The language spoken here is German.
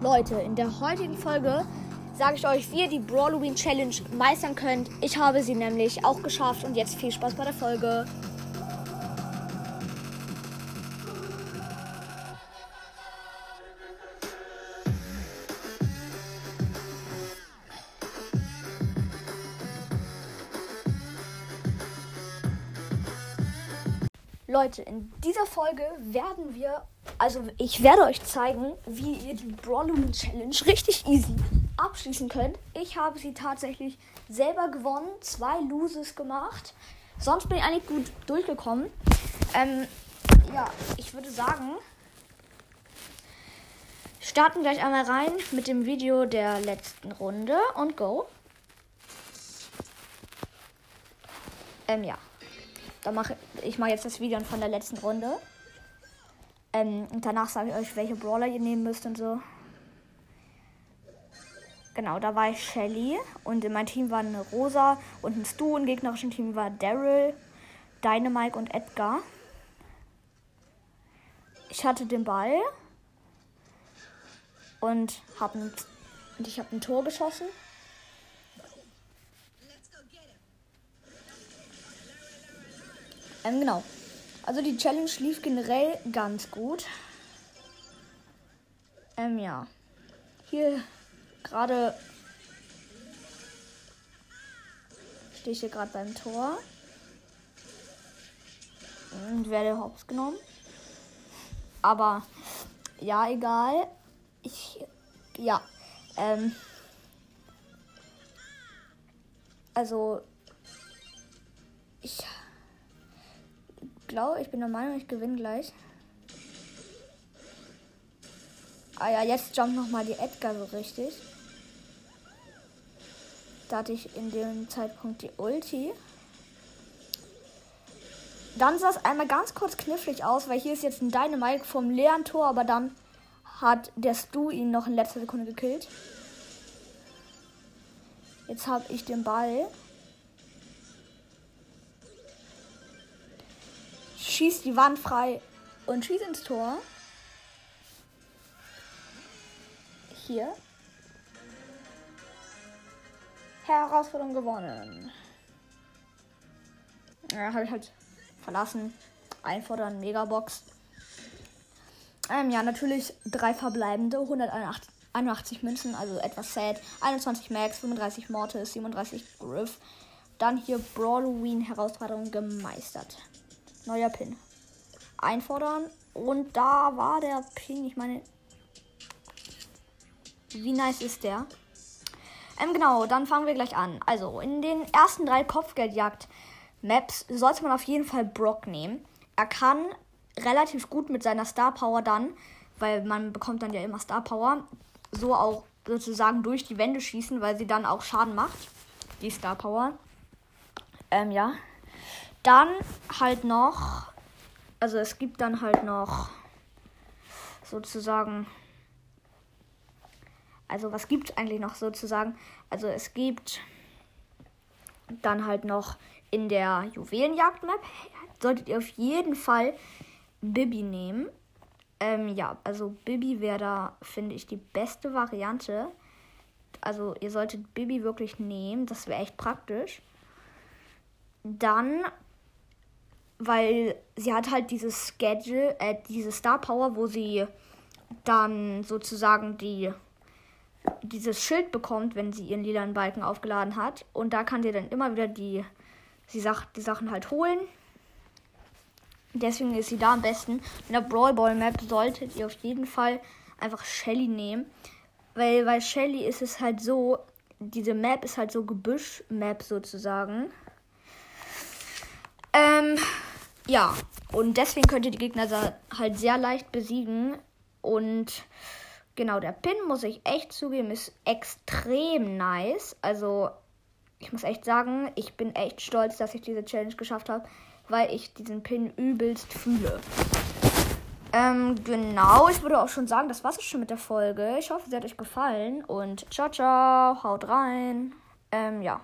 Leute, in der heutigen Folge sage ich euch, wie ihr die Brawloween Challenge meistern könnt. Ich habe sie nämlich auch geschafft und jetzt viel Spaß bei der Folge. Leute, in dieser Folge werden wir, also ich werde euch zeigen, wie ihr die Brawloween Challenge richtig easy abschließen könnt. Ich habe sie tatsächlich selber gewonnen, zwei Loses gemacht. Sonst bin ich eigentlich gut durchgekommen. Ähm, ja, ich würde sagen, starten gleich einmal rein mit dem Video der letzten Runde und go. Ähm, ja. Dann mache ich mache jetzt das Video von der letzten Runde. Ähm, und danach sage ich euch, welche Brawler ihr nehmen müsst und so. Genau, da war ich Shelly und in meinem Team waren eine Rosa und ein Stu. Im gegnerischen Team war Daryl, Dynamike und Edgar. Ich hatte den Ball und, hab ein, und ich habe ein Tor geschossen. Ähm, genau. Also die Challenge lief generell ganz gut. Ähm, ja. Hier gerade stehe ich hier gerade beim Tor. Und werde hops genommen. Aber ja, egal. Ich. Ja. Ähm. Also. Ich glaube, ich bin der Meinung, ich gewinne gleich. Ah ja, jetzt jumpt nochmal die Edgar so richtig. Da hatte ich in dem Zeitpunkt die Ulti. Dann sah es einmal ganz kurz knifflig aus, weil hier ist jetzt ein Dynamite vom leeren Tor, aber dann hat der Stu ihn noch in letzter Sekunde gekillt. Jetzt habe ich den Ball. Schießt die Wand frei und schießt ins Tor. Hier. Herausforderung gewonnen. Ja, habe ich halt verlassen. Einfordern, Megabox. Ähm, ja, natürlich drei verbleibende, 181 Münzen, also etwas sad. 21 Max, 35 Mortis, 37 Griff. Dann hier Brawloween Herausforderung gemeistert. Neuer Pin. Einfordern. Und da war der Pin. Ich meine. Wie nice ist der? Ähm, genau, dann fangen wir gleich an. Also, in den ersten drei Kopfgeldjagd-Maps sollte man auf jeden Fall Brock nehmen. Er kann relativ gut mit seiner Star Power dann, weil man bekommt dann ja immer Star Power, so auch sozusagen durch die Wände schießen, weil sie dann auch Schaden macht. Die Star Power. Ähm, ja. Dann halt noch, also es gibt dann halt noch sozusagen, also was gibt es eigentlich noch sozusagen? Also es gibt dann halt noch in der Juwelenjagd-Map, solltet ihr auf jeden Fall Bibi nehmen. Ähm, ja, also Bibi wäre da, finde ich, die beste Variante. Also ihr solltet Bibi wirklich nehmen, das wäre echt praktisch. Dann weil sie hat halt dieses Schedule, äh, diese Star Power, wo sie dann sozusagen die dieses Schild bekommt, wenn sie ihren lilanen Balken aufgeladen hat. Und da kann sie dann immer wieder die, sie sagt, die Sachen halt holen. Deswegen ist sie da am besten. In der Brawl Ball Map solltet ihr auf jeden Fall einfach Shelly nehmen. Weil bei Shelly ist es halt so, diese Map ist halt so Gebüsch-Map sozusagen. Ähm, ja, und deswegen könnt ihr die Gegner halt sehr leicht besiegen. Und genau, der Pin, muss ich echt zugeben, ist extrem nice. Also, ich muss echt sagen, ich bin echt stolz, dass ich diese Challenge geschafft habe, weil ich diesen Pin übelst fühle. Ähm, genau, ich würde auch schon sagen, das war's schon mit der Folge. Ich hoffe, sie hat euch gefallen und ciao, ciao, haut rein. Ähm, ja.